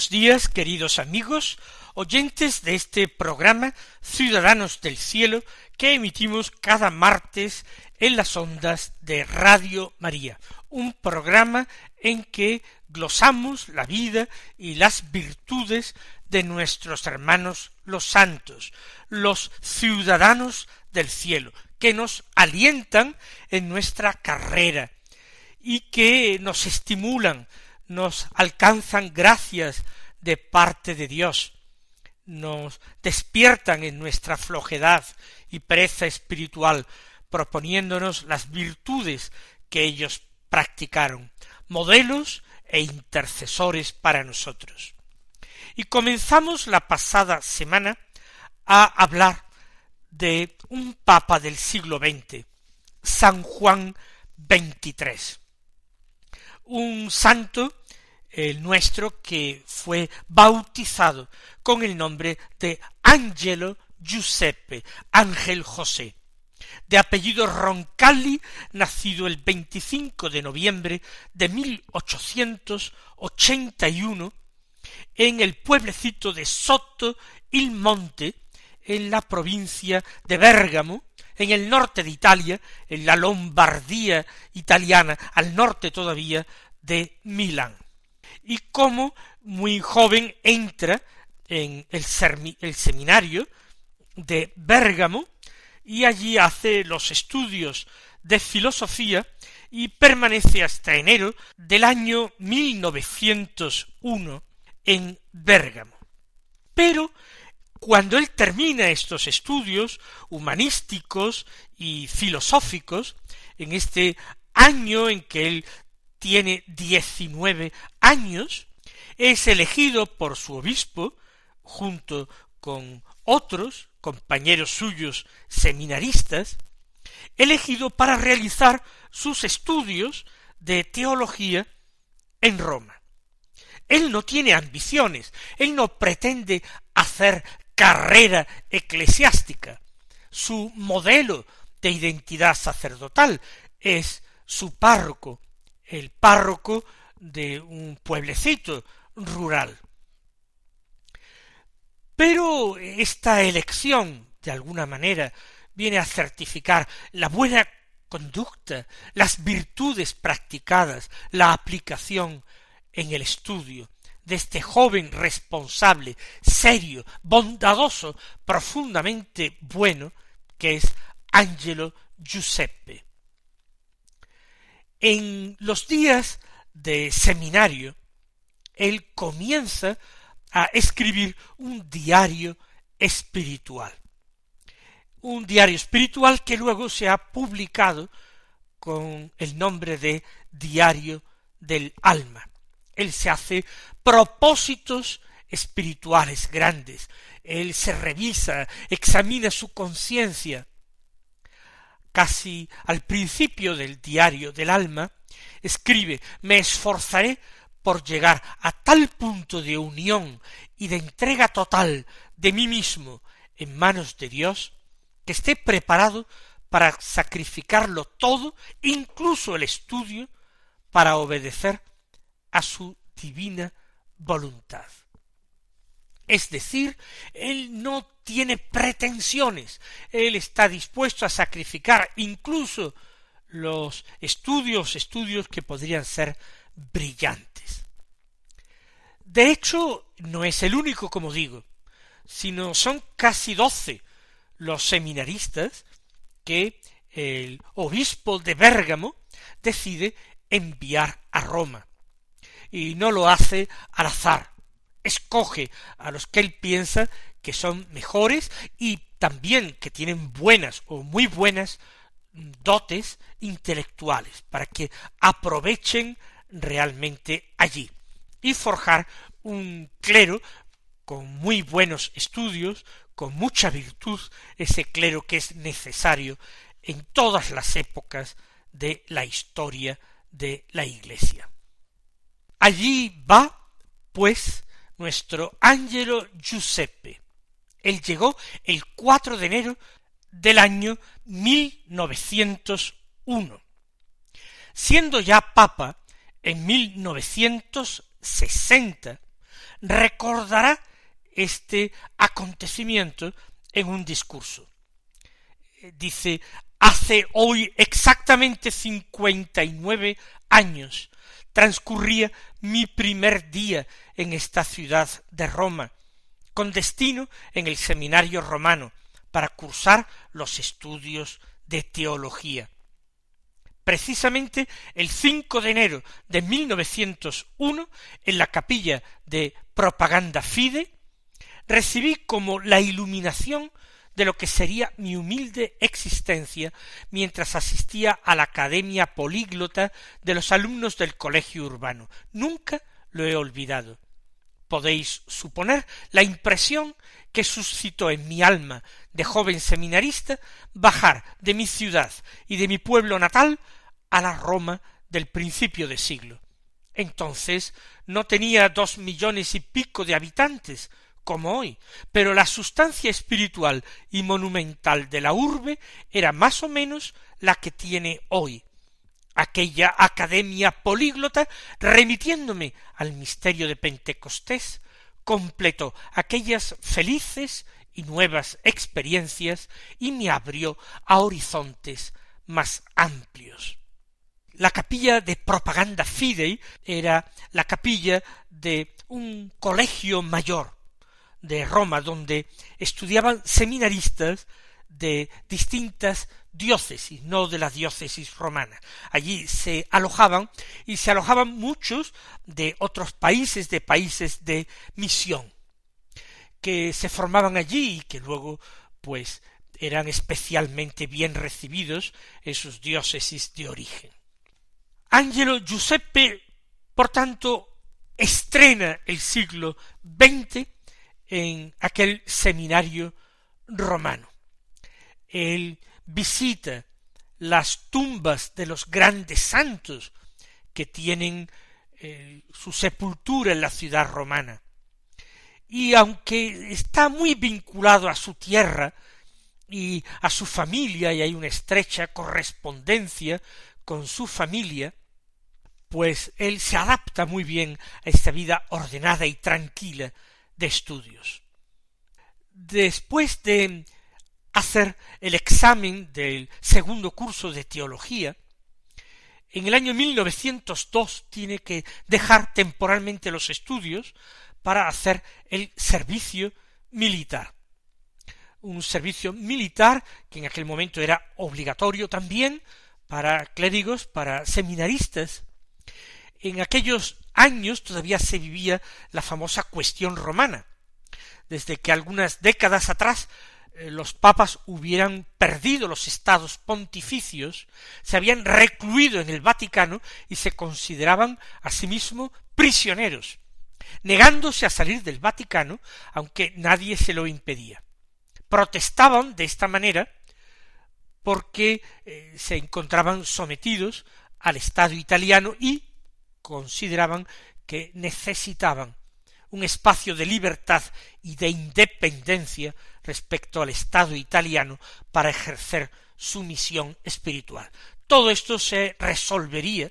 Buenos días, queridos amigos, oyentes de este programa Ciudadanos del Cielo que emitimos cada martes en las ondas de Radio María, un programa en que glosamos la vida y las virtudes de nuestros hermanos los santos, los ciudadanos del cielo, que nos alientan en nuestra carrera y que nos estimulan nos alcanzan gracias de parte de Dios, nos despiertan en nuestra flojedad y pereza espiritual, proponiéndonos las virtudes que ellos practicaron, modelos e intercesores para nosotros. Y comenzamos la pasada semana a hablar de un papa del siglo XX, San Juan XXIII, un santo el nuestro que fue bautizado con el nombre de Angelo Giuseppe, Ángel José, de apellido Roncalli, nacido el 25 de noviembre de 1881 en el pueblecito de Sotto il Monte, en la provincia de Bérgamo, en el norte de Italia, en la Lombardía italiana, al norte todavía de Milán y cómo muy joven entra en el, el seminario de Bérgamo y allí hace los estudios de filosofía y permanece hasta enero del año 1901 en Bérgamo. Pero cuando él termina estos estudios humanísticos y filosóficos, en este año en que él tiene diecinueve años, es elegido por su obispo, junto con otros compañeros suyos seminaristas, elegido para realizar sus estudios de teología en Roma. Él no tiene ambiciones, él no pretende hacer carrera eclesiástica. Su modelo de identidad sacerdotal es su párroco el párroco de un pueblecito rural. Pero esta elección, de alguna manera, viene a certificar la buena conducta, las virtudes practicadas, la aplicación en el estudio de este joven responsable, serio, bondadoso, profundamente bueno, que es Angelo Giuseppe. En los días de seminario, él comienza a escribir un diario espiritual. Un diario espiritual que luego se ha publicado con el nombre de Diario del Alma. Él se hace propósitos espirituales grandes. Él se revisa, examina su conciencia, casi al principio del diario del alma, escribe Me esforzaré por llegar a tal punto de unión y de entrega total de mí mismo en manos de Dios, que esté preparado para sacrificarlo todo, incluso el estudio, para obedecer a su divina voluntad. Es decir, él no tiene pretensiones, él está dispuesto a sacrificar incluso los estudios, estudios que podrían ser brillantes. De hecho, no es el único, como digo, sino son casi doce los seminaristas que el obispo de Bérgamo decide enviar a Roma. Y no lo hace al azar. Escoge a los que él piensa que son mejores y también que tienen buenas o muy buenas dotes intelectuales para que aprovechen realmente allí y forjar un clero con muy buenos estudios, con mucha virtud, ese clero que es necesario en todas las épocas de la historia de la Iglesia. Allí va, pues, nuestro Angelo Giuseppe. Él llegó el 4 de enero del año 1901. Siendo ya papa en 1960, recordará este acontecimiento en un discurso. Dice, hace hoy exactamente cincuenta y nueve años transcurría mi primer día en esta ciudad de Roma, con destino en el seminario romano, para cursar los estudios de teología. Precisamente el 5 de enero de 1901, en la capilla de Propaganda Fide, recibí como la iluminación de lo que sería mi humilde existencia mientras asistía a la Academia Políglota de los alumnos del Colegio Urbano. Nunca lo he olvidado. Podéis suponer la impresión que suscitó en mi alma de joven seminarista bajar de mi ciudad y de mi pueblo natal a la Roma del principio de siglo. Entonces no tenía dos millones y pico de habitantes como hoy, pero la sustancia espiritual y monumental de la urbe era más o menos la que tiene hoy. Aquella academia políglota, remitiéndome al misterio de Pentecostés, completó aquellas felices y nuevas experiencias y me abrió a horizontes más amplios. La capilla de propaganda fidei era la capilla de un colegio mayor de Roma donde estudiaban seminaristas de distintas diócesis, no de la diócesis romana. Allí se alojaban y se alojaban muchos de otros países, de países de misión, que se formaban allí y que luego pues eran especialmente bien recibidos en sus diócesis de origen. Angelo Giuseppe, por tanto, estrena el siglo XX en aquel seminario romano. Él visita las tumbas de los grandes santos que tienen eh, su sepultura en la ciudad romana. Y aunque está muy vinculado a su tierra y a su familia, y hay una estrecha correspondencia con su familia, pues él se adapta muy bien a esta vida ordenada y tranquila de estudios. Después de hacer el examen del segundo curso de teología, en el año 1902 tiene que dejar temporalmente los estudios para hacer el servicio militar. Un servicio militar que en aquel momento era obligatorio también para clérigos, para seminaristas. En aquellos años todavía se vivía la famosa cuestión romana. Desde que algunas décadas atrás eh, los papas hubieran perdido los estados pontificios, se habían recluido en el Vaticano y se consideraban a sí prisioneros, negándose a salir del Vaticano, aunque nadie se lo impedía. Protestaban de esta manera porque eh, se encontraban sometidos al Estado italiano y consideraban que necesitaban un espacio de libertad y de independencia respecto al Estado italiano para ejercer su misión espiritual. Todo esto se resolvería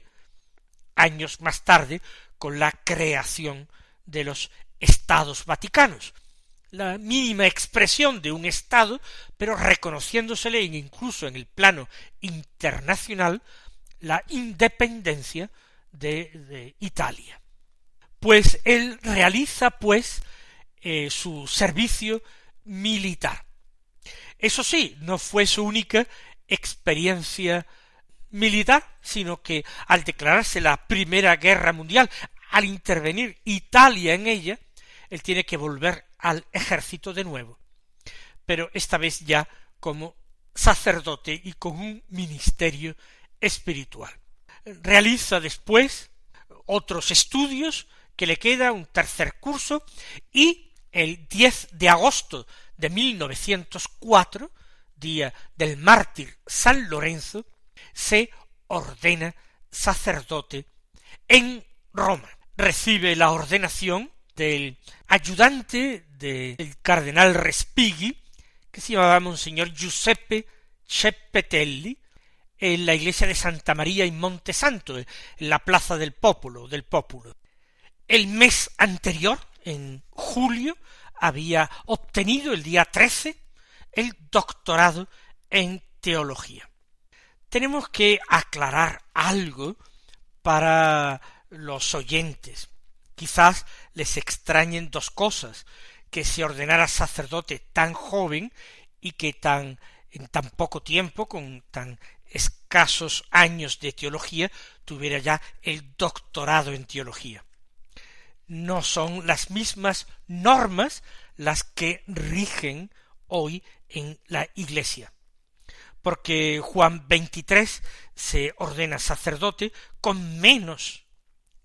años más tarde con la creación de los estados vaticanos, la mínima expresión de un estado, pero reconociéndosele incluso en el plano internacional la independencia de, Italia. Pues él realiza pues eh, su servicio militar. Eso sí, no fue su única experiencia militar, sino que al declararse la Primera Guerra Mundial, al intervenir Italia en ella, él tiene que volver al ejército de nuevo, pero esta vez ya como sacerdote y con un ministerio espiritual. Realiza después otros estudios que le queda un tercer curso y el 10 de agosto de 1904, día del mártir San Lorenzo, se ordena sacerdote en Roma. Recibe la ordenación del ayudante del cardenal Respighi, que se llamaba Monseñor Giuseppe Ceppetelli, en la iglesia de Santa María in Monte Santo, en la plaza del Pópulo, del Pópulo. El mes anterior, en julio, había obtenido el día 13 el doctorado en teología. Tenemos que aclarar algo para los oyentes. Quizás les extrañen dos cosas, que se ordenara sacerdote tan joven y que tan en tan poco tiempo, con tan escasos años de teología, tuviera ya el doctorado en teología. No son las mismas normas las que rigen hoy en la Iglesia, porque Juan XXIII se ordena sacerdote con menos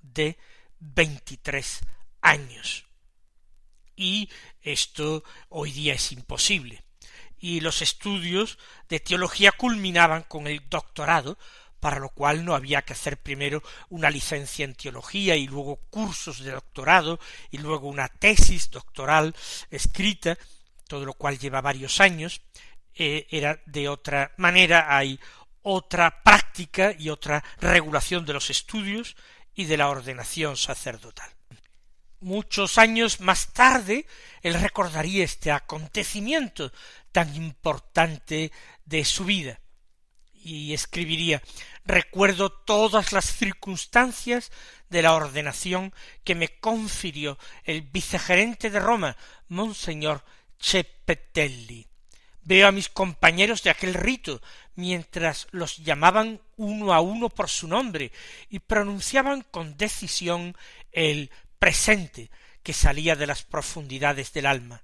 de veintitrés años. Y esto hoy día es imposible. Y los estudios de teología culminaban con el doctorado, para lo cual no había que hacer primero una licencia en teología y luego cursos de doctorado y luego una tesis doctoral escrita, todo lo cual lleva varios años, eh, era de otra manera, hay otra práctica y otra regulación de los estudios y de la ordenación sacerdotal. Muchos años más tarde, él recordaría este acontecimiento tan importante de su vida y escribiría recuerdo todas las circunstancias de la ordenación que me confirió el vicegerente de Roma, Monseñor Cepetelli. Veo a mis compañeros de aquel rito mientras los llamaban uno a uno por su nombre y pronunciaban con decisión el presente que salía de las profundidades del alma.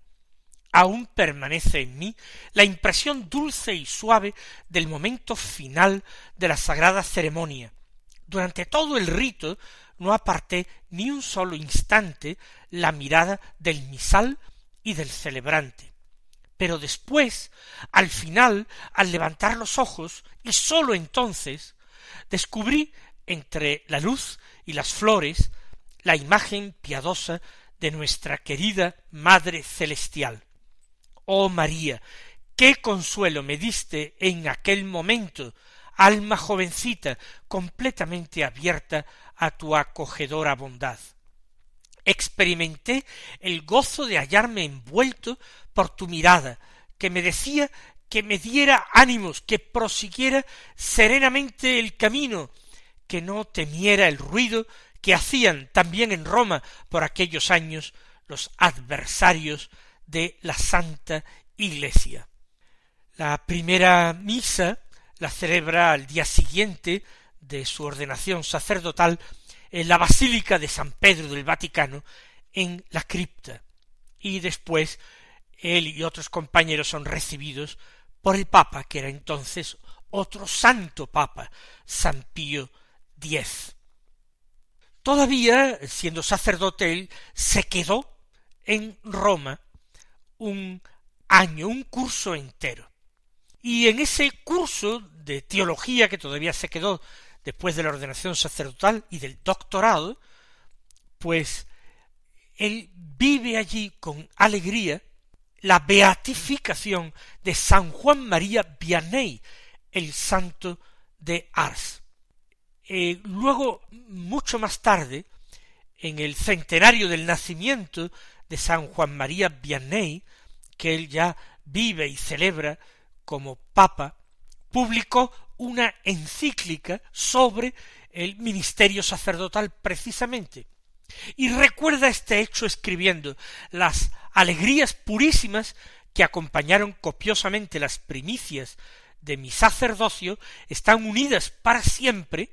Aún permanece en mí la impresión dulce y suave del momento final de la sagrada ceremonia. Durante todo el rito no aparté ni un solo instante la mirada del misal y del celebrante. Pero después, al final, al levantar los ojos, y sólo entonces, descubrí entre la luz y las flores la imagen piadosa de nuestra querida Madre Celestial. Oh María, qué consuelo me diste en aquel momento, alma jovencita, completamente abierta a tu acogedora bondad. Experimenté el gozo de hallarme envuelto por tu mirada, que me decía que me diera ánimos, que prosiguiera serenamente el camino, que no temiera el ruido que hacían también en Roma por aquellos años los adversarios de la Santa Iglesia. La primera misa la celebra al día siguiente de su ordenación sacerdotal en la Basílica de San Pedro del Vaticano, en la cripta, y después él y otros compañeros son recibidos por el Papa, que era entonces otro santo Papa, San Pío X. Todavía, siendo sacerdote, él se quedó en Roma un año, un curso entero. Y en ese curso de teología que todavía se quedó después de la ordenación sacerdotal y del doctorado, pues él vive allí con alegría la beatificación de San Juan María Vianney, el santo de Ars. Eh, luego, mucho más tarde, en el centenario del nacimiento de San Juan María Vianney, que él ya vive y celebra como papa, publicó una encíclica sobre el ministerio sacerdotal precisamente. Y recuerda este hecho escribiendo las alegrías purísimas que acompañaron copiosamente las primicias de mi sacerdocio están unidas para siempre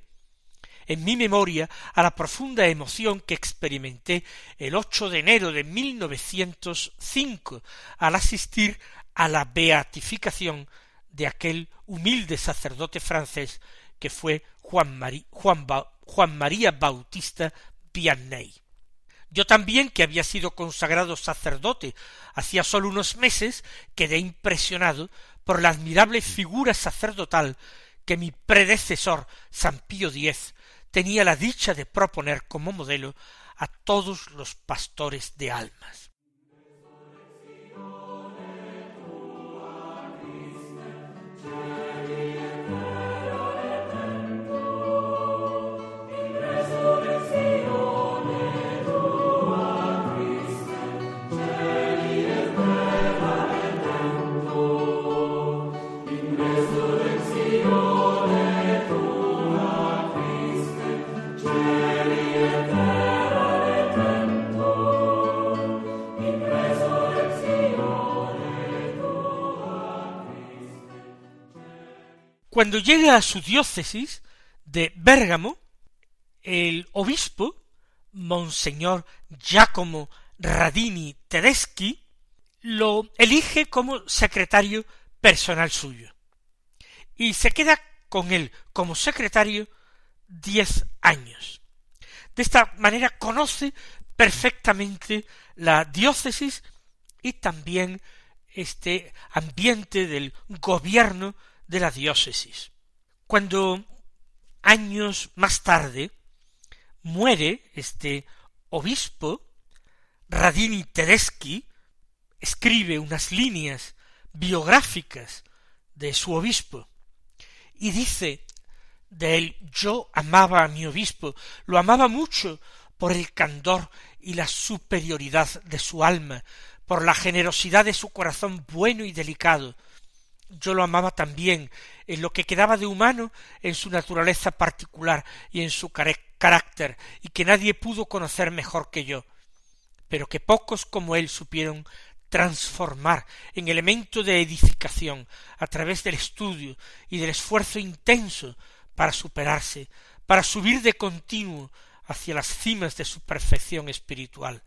en mi memoria a la profunda emoción que experimenté el 8 de enero de 1905 al asistir a la beatificación de aquel humilde sacerdote francés que fue Juan, Juan María Bautista Vianney. Yo también, que había sido consagrado sacerdote hacía sólo unos meses, quedé impresionado por la admirable figura sacerdotal que mi predecesor San Pío X tenía la dicha de proponer como modelo a todos los pastores de almas. Cuando llega a su diócesis de Bérgamo, el obispo, Monseñor Giacomo Radini Tedeschi, lo elige como secretario personal suyo. Y se queda con él como secretario diez años. De esta manera conoce perfectamente la diócesis y también este ambiente del gobierno de la diócesis. Cuando años más tarde muere este obispo, Radini Tedeschi escribe unas líneas biográficas de su obispo y dice de él yo amaba a mi obispo, lo amaba mucho por el candor y la superioridad de su alma, por la generosidad de su corazón bueno y delicado, yo lo amaba también en lo que quedaba de humano en su naturaleza particular y en su carácter, y que nadie pudo conocer mejor que yo, pero que pocos como él supieron transformar en elemento de edificación a través del estudio y del esfuerzo intenso para superarse, para subir de continuo hacia las cimas de su perfección espiritual.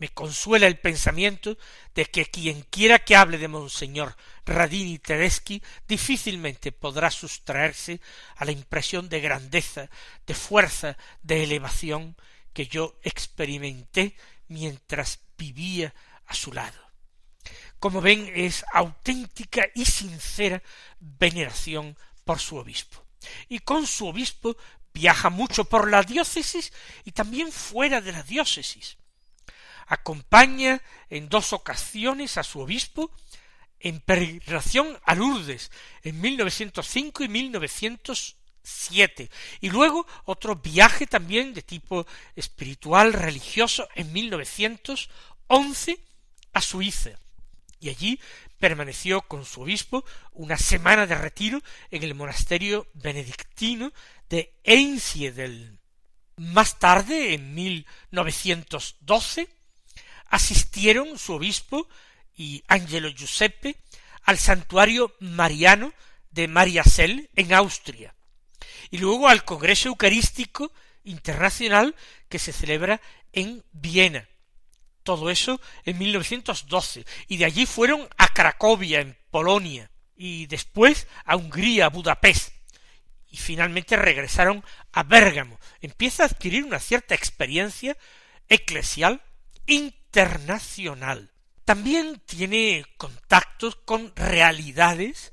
Me consuela el pensamiento de que quien quiera que hable de Monseñor Radini Tedeschi difícilmente podrá sustraerse a la impresión de grandeza, de fuerza, de elevación que yo experimenté mientras vivía a su lado. Como ven, es auténtica y sincera veneración por su obispo. Y con su obispo viaja mucho por la diócesis y también fuera de la diócesis acompaña en dos ocasiones a su obispo en peregrinación a Lourdes en 1905 y 1907 y luego otro viaje también de tipo espiritual religioso en 1911 a Suiza y allí permaneció con su obispo una semana de retiro en el monasterio benedictino de Einsiedel. Más tarde, en 1912, asistieron su obispo y Angelo Giuseppe al santuario mariano de Mariasel en Austria y luego al Congreso Eucarístico Internacional que se celebra en Viena. Todo eso en 1912 y de allí fueron a Cracovia en Polonia y después a Hungría, a Budapest y finalmente regresaron a Bérgamo. Empieza a adquirir una cierta experiencia eclesial internacional. También tiene contactos con realidades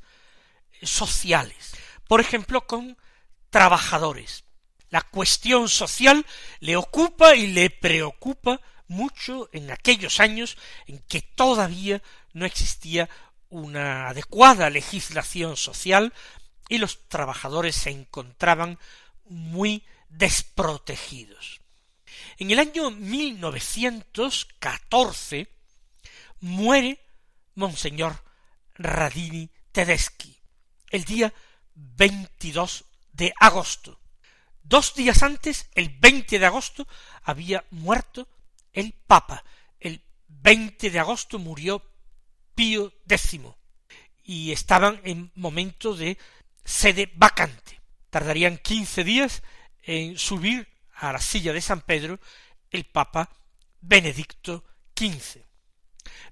sociales, por ejemplo, con trabajadores. La cuestión social le ocupa y le preocupa mucho en aquellos años en que todavía no existía una adecuada legislación social y los trabajadores se encontraban muy desprotegidos. En el año 1914 muere Monseñor Radini Tedeschi, el día 22 de agosto. Dos días antes, el 20 de agosto, había muerto el Papa. El 20 de agosto murió Pío X. y estaban en momento de sede vacante. Tardarían quince días en subir a la silla de San Pedro el Papa Benedicto XV.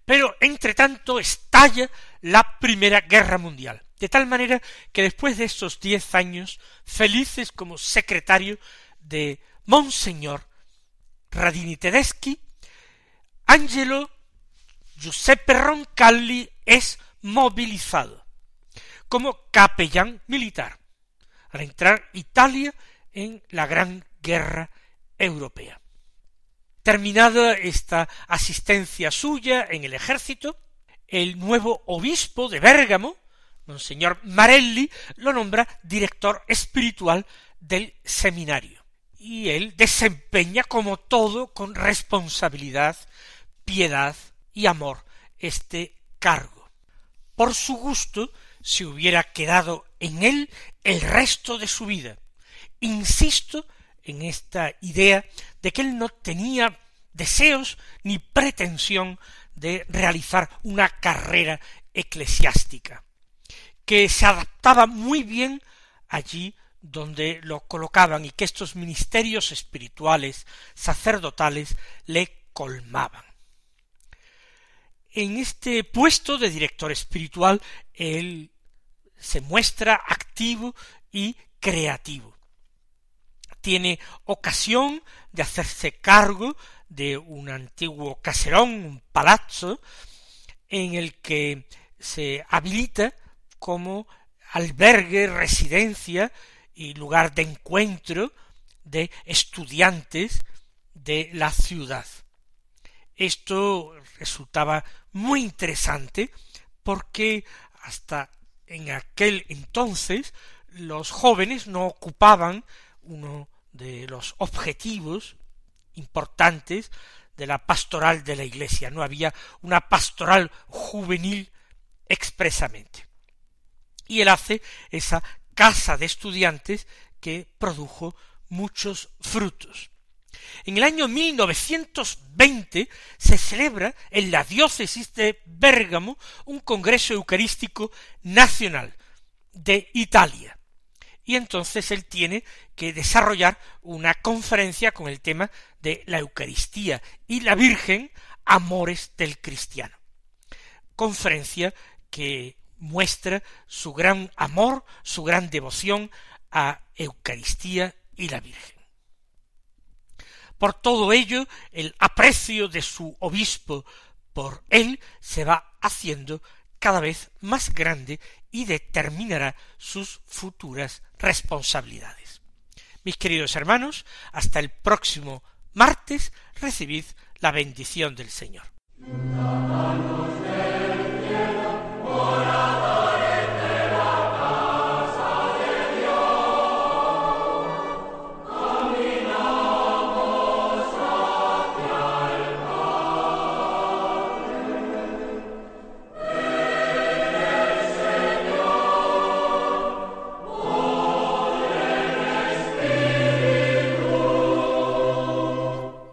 Pero entre tanto estalla la Primera Guerra Mundial, de tal manera que después de estos diez años felices como secretario de Monseñor Radini Tedeschi, Angelo Giuseppe Roncalli es movilizado como capellán militar al entrar Italia en la Gran Guerra Europea. Terminada esta asistencia suya en el ejército, el nuevo obispo de Bérgamo, Monseñor Marelli, lo nombra director espiritual del seminario. Y él desempeña como todo con responsabilidad, piedad y amor este cargo. Por su gusto se hubiera quedado en él el resto de su vida. Insisto en esta idea de que él no tenía deseos ni pretensión de realizar una carrera eclesiástica, que se adaptaba muy bien allí donde lo colocaban y que estos ministerios espirituales, sacerdotales, le colmaban. En este puesto de director espiritual, él se muestra activo y creativo. Tiene ocasión de hacerse cargo de un antiguo caserón, un palazzo, en el que se habilita como albergue, residencia y lugar de encuentro de estudiantes de la ciudad. Esto resultaba muy interesante porque hasta en aquel entonces los jóvenes no ocupaban uno de los objetivos importantes de la pastoral de la Iglesia. No había una pastoral juvenil expresamente. Y él hace esa casa de estudiantes que produjo muchos frutos. En el año 1920 se celebra en la diócesis de Bérgamo un congreso eucarístico nacional de Italia. Y entonces él tiene que desarrollar una conferencia con el tema de la Eucaristía y la Virgen, amores del cristiano. Conferencia que muestra su gran amor, su gran devoción a Eucaristía y la Virgen. Por todo ello, el aprecio de su obispo por él se va haciendo cada vez más grande y determinará sus futuras responsabilidades. Mis queridos hermanos, hasta el próximo martes recibid la bendición del Señor.